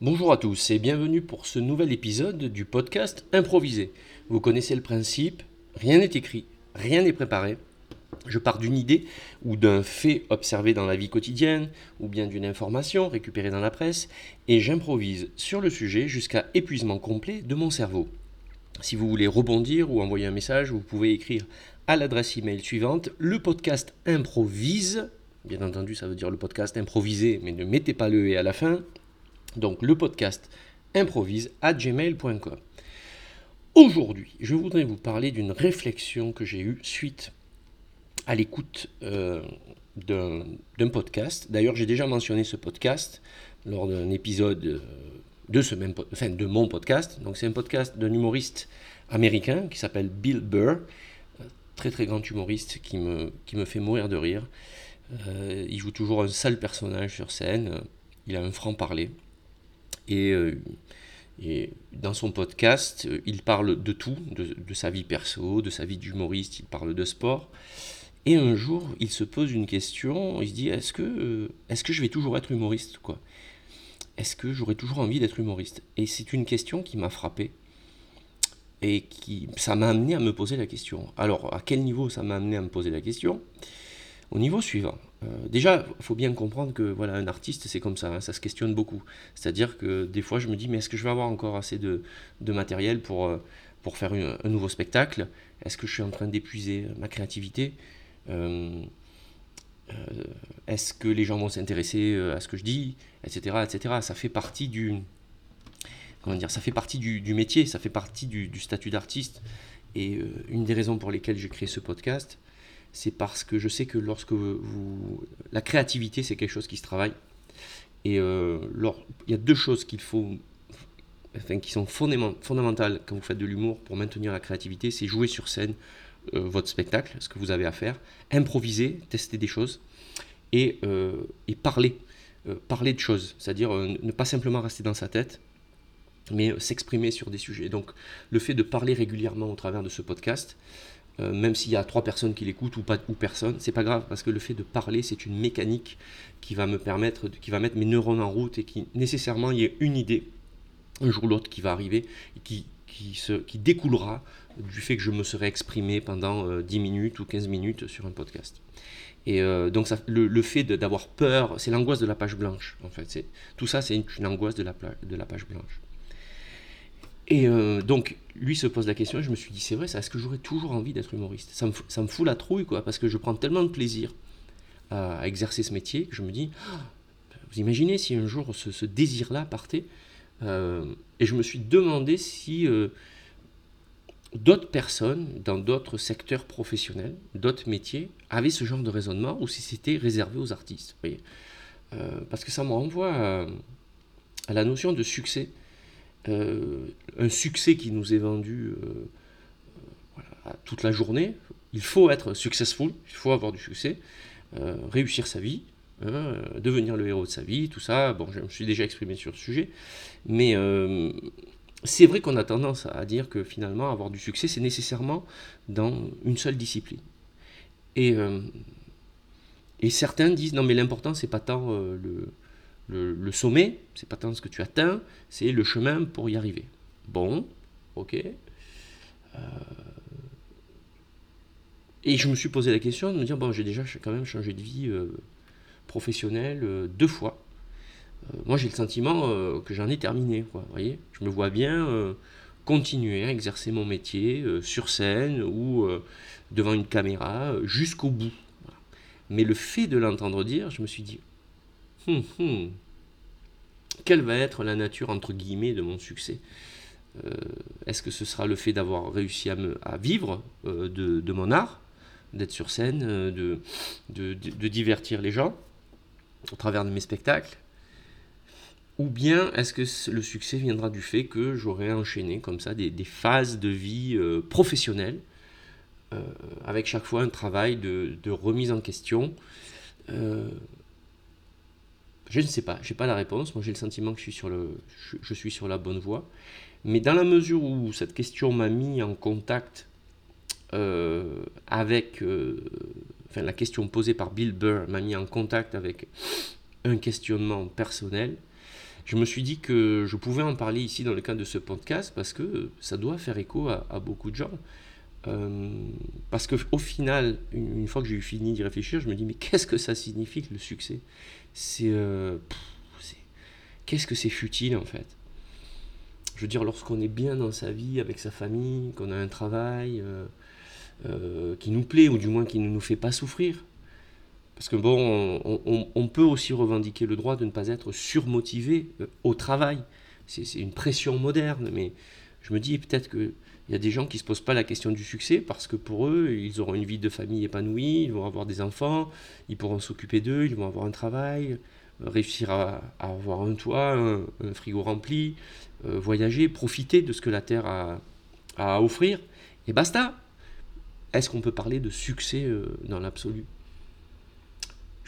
Bonjour à tous et bienvenue pour ce nouvel épisode du podcast Improvisé. Vous connaissez le principe, rien n'est écrit, rien n'est préparé. Je pars d'une idée ou d'un fait observé dans la vie quotidienne ou bien d'une information récupérée dans la presse et j'improvise sur le sujet jusqu'à épuisement complet de mon cerveau. Si vous voulez rebondir ou envoyer un message, vous pouvez écrire à l'adresse email suivante le podcast improvise. Bien entendu, ça veut dire le podcast improvisé, mais ne mettez pas le et à la fin donc le podcast improvise à gmail.com. Aujourd'hui, je voudrais vous parler d'une réflexion que j'ai eue suite à l'écoute euh, d'un podcast. D'ailleurs, j'ai déjà mentionné ce podcast lors d'un épisode euh, de, ce même, enfin, de mon podcast. Donc, c'est un podcast d'un humoriste américain qui s'appelle Bill Burr, très très grand humoriste qui me, qui me fait mourir de rire. Euh, il joue toujours un sale personnage sur scène. Il a un franc-parler. Euh, et, dans son podcast, euh, il parle de tout, de, sa vie perso, de sa vie d'humoriste, il parle de sport. Et un jour, il se pose une question, il se dit, est-ce que, euh, est que je vais toujours être humoriste quoi? Est-ce que j'aurai toujours envie d'être humoriste? Et c'est une question qui m'a frappé. Et qui, ça m'a amené à me poser la question. Alors, à quel niveau ça m'a amené à me poser la question? Au niveau suivant. Euh, déjà, il faut bien comprendre que voilà, un artiste, c'est comme ça, hein, ça se questionne beaucoup. C'est-à-dire que des fois, je me dis, mais est-ce que je vais avoir encore assez de, matériel pour, euh, faire un nouveau spectacle? Est-ce que je suis en train d'épuiser ma créativité? Euh, Est-ce que les gens vont s'intéresser à ce que je dis Etc. etc. Ça fait partie du. Comment dire Ça fait partie du, métier, ça fait partie du, du statut d'artiste. Et une des raisons pour lesquelles j'ai créé ce podcast, c'est parce que je sais que lorsque vous... La créativité, c'est quelque chose qui se travaille. Et euh, il y a deux choses qu'il faut, enfin, qui sont fondamentales quand vous faites de l'humour pour maintenir la créativité, c'est jouer sur scène euh, votre spectacle, ce que vous avez à faire, improviser, tester des choses, et, euh, et parler, parler de choses, c'est-à-dire ne pas simplement rester dans sa tête, mais s'exprimer sur des sujets. Donc le fait de parler régulièrement au travers de ce podcast, euh, même s'il y a trois personnes qui l'écoutent ou pas ou personne, c'est pas grave parce que le fait de parler, c'est une mécanique qui va me permettre, qui va mettre mes neurones en route et qui nécessairement il y a une idée un jour ou l'autre qui va arriver et qui, qui, se, qui découlera du fait que je me serai exprimé pendant 10 euh, minutes ou 15 minutes sur un podcast. Et euh, donc le, fait d'avoir peur, c'est l'angoisse de la page blanche en fait. Tout ça, c'est une, angoisse de la page blanche. Et euh, donc, lui se pose la question, et je me suis dit, c'est vrai, est-ce que j'aurais toujours envie d'être humoriste? Ça me, fout la trouille, quoi, parce que je prends tellement de plaisir à, exercer ce métier que je me dis, vous imaginez si un jour ce, désir-là partait euh, Et je me suis demandé si euh, d'autres personnes, dans d'autres secteurs professionnels, d'autres métiers, avaient ce genre de raisonnement, ou si c'était réservé aux artistes. Vous voyez? Parce que ça me renvoie à la notion de succès. Euh, un succès qui nous est vendu euh, toute la journée. Il faut être successful, il faut avoir du succès, euh, réussir sa vie, hein, devenir le héros de sa vie, tout ça. Bon, je me suis déjà exprimé sur le sujet, mais c'est vrai qu'on a tendance à dire que finalement, avoir du succès, c'est nécessairement dans une seule discipline. Et, et certains disent non, mais l'important, c'est pas tant le, le, sommet, c'est pas tant ce que tu atteins, c'est le chemin pour y arriver. Bon, ok. Euh, et je me suis posé la question de me dire, bon, j'ai déjà quand même changé de vie euh, professionnelle euh, deux fois. moi, j'ai le sentiment que j'en ai terminé, voyez Je me vois bien continuer à exercer mon métier sur scène ou devant une caméra jusqu'au bout. Mais le fait de l'entendre dire, je me suis dit, Hum, hum. Quelle va être la nature, entre guillemets, de mon succès? Euh, Est-ce que ce sera le fait d'avoir réussi à, vivre euh, de, mon art, d'être sur scène, euh, de, divertir les gens au travers de mes spectacles? Ou bien est-ce que le succès viendra du fait que j'aurai enchaîné comme ça des, phases de vie professionnelle, avec chaque fois un travail de, remise en question je ne sais pas, je n'ai pas la réponse. Moi, j'ai le sentiment que je suis, sur le, je, suis sur la bonne voie. Mais dans la mesure où cette question m'a mis en contact euh, avec. Euh, enfin, la question posée par Bill Burr m'a mis en contact avec un questionnement personnel, je me suis dit que je pouvais en parler ici dans le cadre de ce podcast parce que ça doit faire écho à, beaucoup de gens. Euh, parce qu'au final, une, fois que j'ai fini d'y réfléchir, je me dis mais qu'est-ce que ça signifie le succès? Euh, C'est qu'est-ce que c'est futile en fait? Je veux dire, lorsqu'on est bien dans sa vie avec sa famille, qu'on a un travail euh, qui nous plaît ou du moins qui ne nous fait pas souffrir, parce que bon, on, peut aussi revendiquer le droit de ne pas être surmotivé euh, au travail. C'est une pression moderne, mais je me dis peut-être qu'il y a des gens qui ne se posent pas la question du succès parce que pour eux, ils auront une vie de famille épanouie, ils vont avoir des enfants, ils pourront s'occuper d'eux, ils vont avoir un travail, euh, réussir à, avoir un toit, un, frigo rempli, euh, voyager, profiter de ce que la Terre a, à offrir, et basta. Est-ce qu'on peut parler de succès dans l'absolu?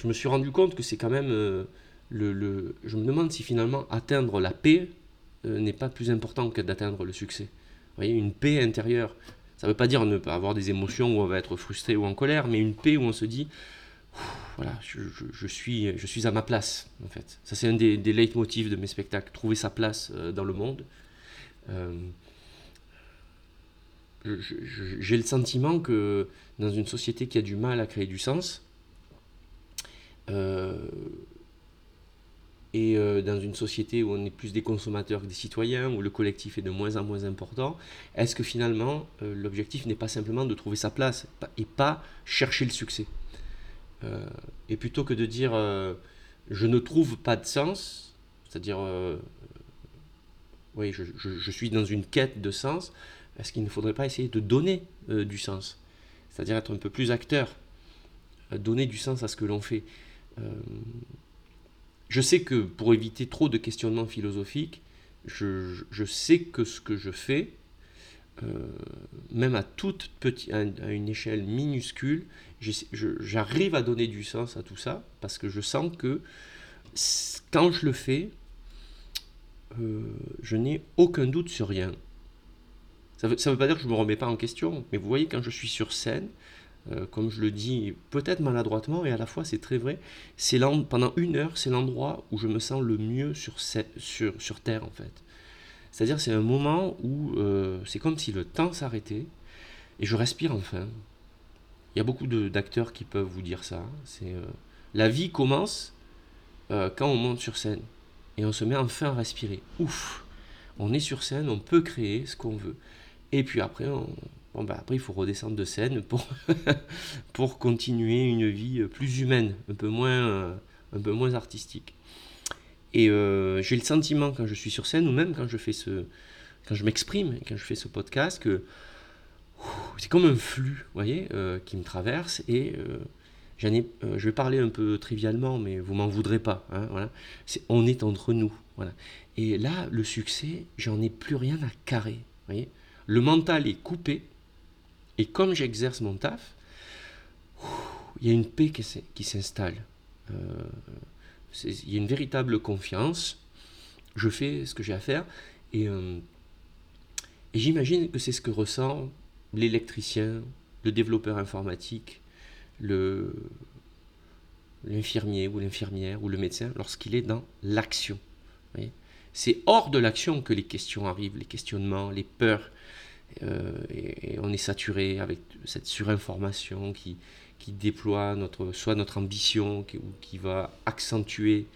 Je me suis rendu compte que c'est quand même euh, le, Je me demande si finalement atteindre la paix euh, n'est pas plus important que d'atteindre le succès. Voyez, une paix intérieure. Ça ne veut pas dire ne pas avoir des émotions où on va être frustré ou en colère, mais une paix où on se dit voilà, je, suis, je suis à ma place, en fait. Ça, c'est un des, des leitmotivs de mes spectacles, trouver sa place euh, dans le monde. J'ai le sentiment que dans une société qui a du mal à créer du sens, euh, et euh, dans une société où on est plus des consommateurs que des citoyens, où le collectif est de moins en moins important, est-ce que finalement euh, l'objectif n'est pas simplement de trouver sa place et pas chercher le succès? Et plutôt que de dire je ne trouve pas de sens, c'est-à-dire oui, je, suis dans une quête de sens, est-ce qu'il ne faudrait pas essayer de donner du sens? C'est-à-dire être un peu plus acteur, donner du sens à ce que l'on fait. Je sais que pour éviter trop de questionnements philosophiques, je, sais que ce que je fais, euh, même à toute petite, à une échelle minuscule, j'arrive à donner du sens à tout ça parce que je sens que quand je le fais, euh, je n'ai aucun doute sur rien. Ça ne veut, veut, pas dire que je ne me remets pas en question, mais vous voyez, quand je suis sur scène, euh, comme je le dis peut-être maladroitement, et à la fois c'est très vrai, c'est pendant une heure, c'est l'endroit où je me sens le mieux sur, sur, sur Terre en fait. C'est-à-dire c'est un moment où euh, c'est comme si le temps s'arrêtait et je respire enfin. Il y a beaucoup d'acteurs qui peuvent vous dire ça. C'est euh, la vie commence quand on monte sur scène et on se met enfin à respirer. Ouf, on est sur scène, on peut créer ce qu'on veut. Et puis après, on, Bon, bah après, il faut redescendre de scène pour, pour continuer une vie plus humaine, un peu moins, euh, un peu moins artistique. Et euh, j'ai le sentiment quand je suis sur scène, ou même quand je fais ce, quand je m'exprime, quand je fais ce podcast, que c'est comme un flux, voyez, euh, qui me traverse et ai, je vais parler un peu trivialement, mais vous m'en voudrez pas. Hein, voilà. c'est, on est entre nous, voilà. Et là, le succès, j'en ai plus rien à carrer, voyez. Le mental est coupé, et comme j'exerce mon taf, il y a une paix qui s'installe. Euh, il y a une véritable confiance. Je fais ce que j'ai à faire. Et, euh, j'imagine que c'est ce que ressent l'électricien, le développeur informatique, l'infirmier ou l'infirmière ou le médecin lorsqu'il est dans l'action. C'est hors de l'action que les questions arrivent, les questionnements, les peurs, euh, et, on est saturé avec cette surinformation qui, qui déploie notre, soit notre ambition qui, ou qui va accentuer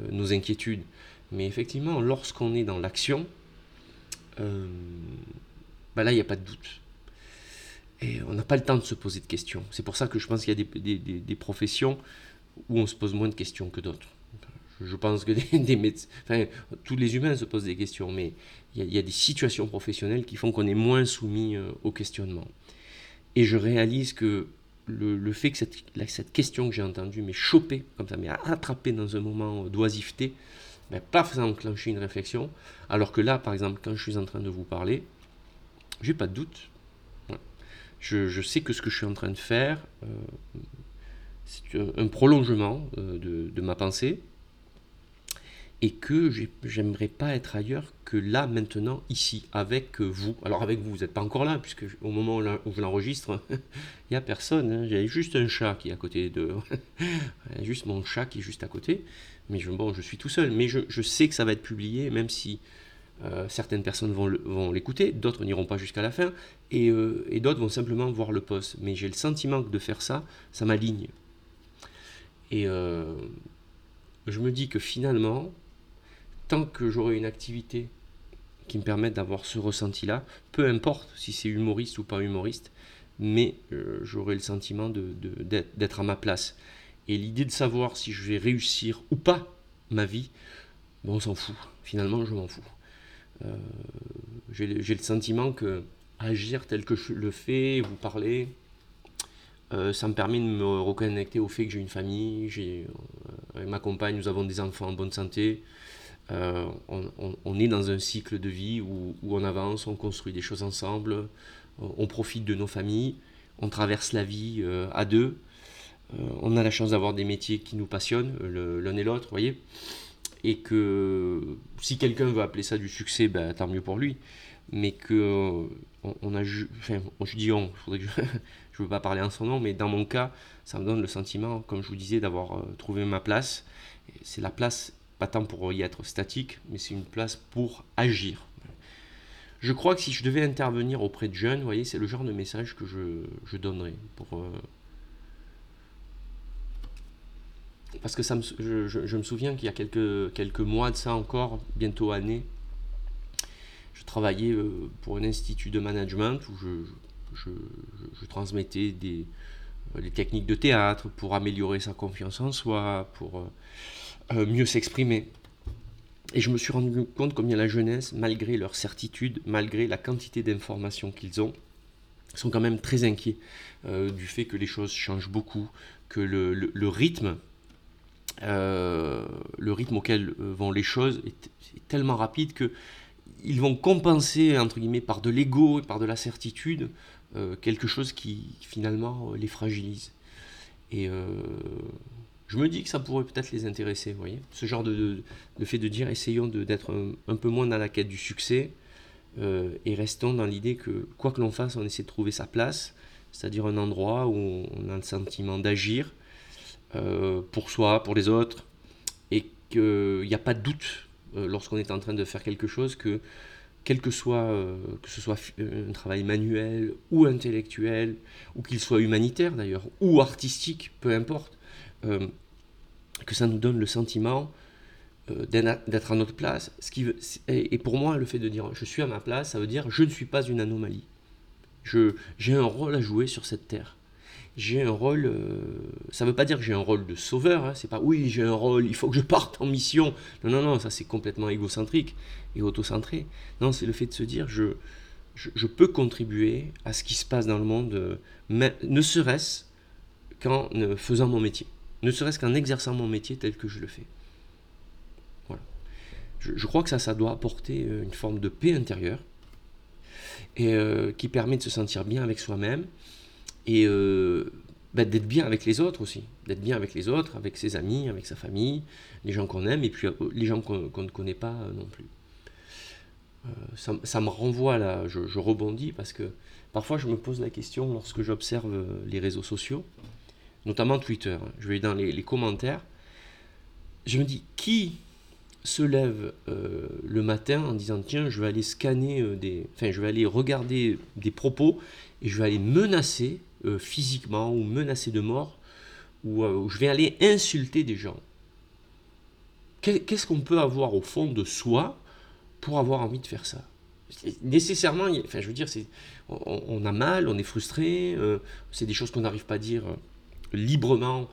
euh, nos inquiétudes. Mais effectivement, lorsqu'on est dans l'action, euh, bah là, il n'y a pas de doute. Et on n'a pas le temps de se poser de questions. C'est pour ça que je pense qu'il y a des, des, des, professions où on se pose moins de questions que d'autres. Je pense que tous les humains se posent des questions, mais il y, a des situations professionnelles qui font qu'on est moins soumis euh, au questionnement. Et je réalise que le, fait que cette, question que j'ai entendue m'ait chopé, comme ça, m'ait attrapé dans un moment d'oisiveté, ben, pas faisant enclencher une réflexion, alors que là, par exemple, quand je suis en train de vous parler, j'ai pas de doute. Je, sais que ce que je suis en train de faire, euh, c'est un, prolongement euh, de, ma pensée, et que j'aimerais pas être ailleurs que là, maintenant, ici, avec vous. Alors avec vous, vous n'êtes pas encore là, puisque au moment où je l'enregistre, il n'y a personne. Hein. J'ai juste un chat qui est à côté de... juste mon chat qui est juste à côté. Mais je, bon, je suis tout seul. Mais je, sais que ça va être publié, même si euh, certaines personnes vont l'écouter, d'autres n'iront pas jusqu'à la fin, et, euh, d'autres vont simplement voir le post. Mais j'ai le sentiment que de faire ça, ça m'aligne. Et euh, je me dis que finalement, tant que j'aurai une activité qui me permette d'avoir ce ressenti-là, peu importe si c'est humoriste ou pas humoriste, mais euh, j'aurai le sentiment d'être à ma place. Et l'idée de savoir si je vais réussir ou pas ma vie, on s'en fout. Finalement, je m'en fous. Euh, j'ai le sentiment que agir tel que je le fais, vous parler, euh, ça me permet de me reconnecter au fait que j'ai une famille, j'ai, ma compagne, nous avons des enfants en bonne santé, euh, on, est dans un cycle de vie où, on avance, on construit des choses ensemble, euh, on profite de nos familles, on traverse la vie euh, à deux. on a la chance d'avoir des métiers qui nous passionnent l'un et l'autre, voyez. Et que si quelqu'un veut appeler ça du succès, ben, tant mieux pour lui. Mais que on, a, je dis on, je ne veux pas parler en son nom, mais dans mon cas, ça me donne le sentiment, comme je vous disais, d'avoir trouvé ma place. C'est la place pas tant pour y être statique, mais c'est une place pour agir. Je crois que si je devais intervenir auprès de jeunes, vous voyez, c'est le genre de message que je, donnerais. Pour, euh, Parce que ça me, je, me souviens qu'il y a quelques, quelques mois de ça encore, bientôt années, je travaillais euh, pour un institut de management où je, je transmettais des, les techniques de théâtre pour améliorer sa confiance en soi, pour euh, euh, mieux s'exprimer. Et je me suis rendu compte combien la jeunesse, malgré leur certitude, malgré la quantité d'informations qu'ils ont, sont quand même très inquiets euh, du fait que les choses changent beaucoup, que le, le, rythme, euh, le rythme auquel vont les choses est, tellement rapide que ils vont compenser entre guillemets par de l'ego et par de la certitude quelque chose qui finalement les fragilise. Et je me dis que ça pourrait peut-être les intéresser, vous voyez. Ce genre de, fait de dire essayons d'être un, peu moins dans la quête du succès euh, et restons dans l'idée que quoi que l'on fasse, on essaie de trouver sa place, c'est-à-dire un endroit où on a le sentiment d'agir euh, pour soi, pour les autres, et qu'il n'y a pas de doute euh, lorsqu'on est en train de faire quelque chose que quel que soit que ce soit un travail manuel ou intellectuel ou qu'il soit humanitaire d'ailleurs ou artistique, peu importe que ça nous donne le sentiment euh, d'être à notre place. Et pour moi, le fait de dire je suis à ma place, ça veut dire je ne suis pas une anomalie. J'ai un rôle à jouer sur cette terre. J'ai un rôle, euh, ça ne veut pas dire que j'ai un rôle de sauveur, hein, c'est pas oui, j'ai un rôle, il faut que je parte en mission. Non, non, non, ça c'est complètement égocentrique et autocentré. Non, c'est le fait de se dire je, je, peux contribuer à ce qui se passe dans le monde, euh, mais ne serait-ce qu'en faisant mon métier ne serait-ce qu'en exerçant mon métier tel que je le fais. Voilà. Je, crois que ça, ça doit apporter euh, une forme de paix intérieure et euh, qui permet de se sentir bien avec soi-même et euh, bah, d'être bien avec les autres aussi, d'être bien avec les autres, avec ses amis, avec sa famille, les gens qu'on aime et puis les gens qu'on ne connaît pas non plus. Ça, me renvoie là, je, je, rebondis parce que parfois je me pose la question lorsque j'observe les réseaux sociaux notamment Twitter. Je vais dans les, commentaires. Je me dis, qui se lève euh, le matin en disant tiens je vais aller scanner euh, des enfin je vais aller regarder des propos et je vais aller menacer euh, physiquement ou menacer de mort ou je vais aller insulter des gens qu'est-ce qu'on peut avoir au fond de soi pour avoir envie de faire ça? Nécessairement enfin je veux dire on, a mal on est frustré c'est des choses qu'on n'arrive pas à dire librement,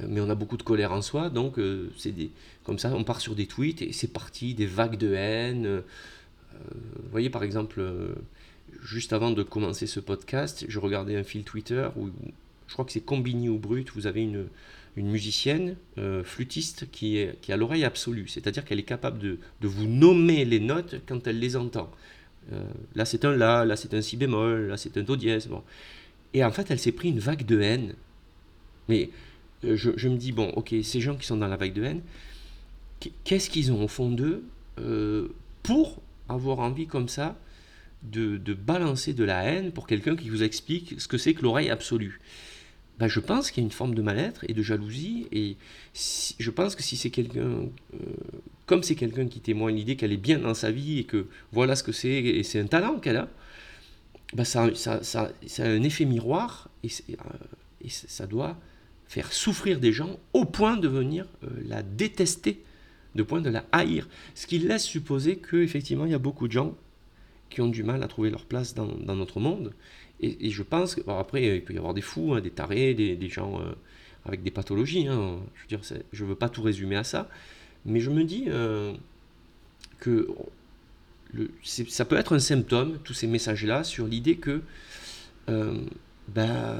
euh, mais on a beaucoup de colère en soi, donc euh, c'est des, comme ça, on part sur des tweets et c'est parti, des vagues de haine. Euh, vous voyez, par exemple, juste avant de commencer ce podcast, je regardais un fil Twitter où je crois que c'est Combini ou Brut, vous avez une, une musicienne flûtiste qui, est, qui a l'oreille absolue, c'est-à-dire qu'elle est capable de, de, vous nommer les notes quand elle les entend. là c'est un La, là c'est un Si bémol, là c'est un Do dièse. Bon. Et en fait, elle s'est pris une vague de haine mais euh, je, me dis, bon, ok, ces gens qui sont dans la vague de haine, qu'est-ce qu'ils ont au fond d'eux euh, pour avoir envie comme ça de, balancer de la haine pour quelqu'un qui vous explique ce que c'est que l'oreille absolue? Ben, je pense qu'il y a une forme de mal-être et de jalousie. Et je pense que si c'est quelqu'un, euh, comme c'est quelqu'un qui témoigne l'idée qu'elle est bien dans sa vie et que voilà ce que c'est, et c'est un talent qu'elle a, ben ça, ça, ça, a un effet miroir et, et, ça doit faire souffrir des gens au point de venir la détester de point de la haïr. Ce qui laisse supposer qu'effectivement, il y a beaucoup de gens qui ont du mal à trouver leur place dans, notre monde. Et, je pense que, après, il peut y avoir des fous, hein, des tarés, des, gens euh, avec des pathologies. Hein. je veux dire, je veux pas tout résumer à ça. Mais je me dis euh, que ça peut être un symptôme, tous ces messages-là, sur l'idée que ben,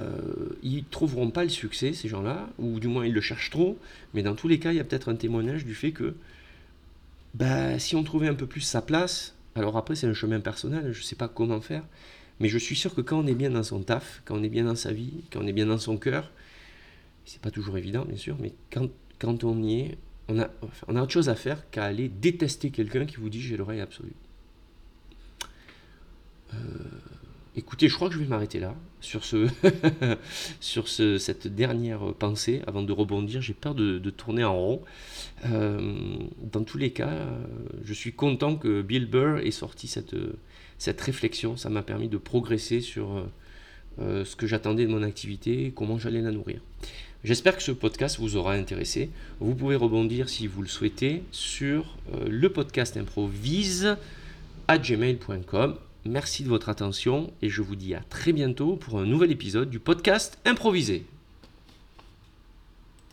ils ne trouveront pas le succès, ces gens-là, ou du moins ils le cherchent trop, mais dans tous les cas, il y a peut-être un témoignage du fait que ben, si on trouvait un peu plus sa place, alors après c'est un chemin personnel, je ne sais pas comment faire, mais je suis sûr que quand on est bien dans son taf, quand on est bien dans sa vie, quand on est bien dans son cœur, c'est pas toujours évident bien sûr, mais quand, quand on y est, on a, on a autre chose à faire qu'à aller détester quelqu'un qui vous dit j'ai l'oreille absolue. Euh, Écoutez, je crois que je vais m'arrêter là sur, ce sur ce, cette dernière pensée avant de rebondir. J'ai peur de, tourner en rond. Euh, dans tous les cas, je suis content que Bill Burr ait sorti cette, cette réflexion. Ça m'a permis de progresser sur euh, ce que j'attendais de mon activité et comment j'allais la nourrir. J'espère que ce podcast vous aura intéressé. Vous pouvez rebondir si vous le souhaitez sur euh, le podcast improvise à gmail.com Merci de votre attention et je vous dis à très bientôt pour un nouvel épisode du podcast improvisé.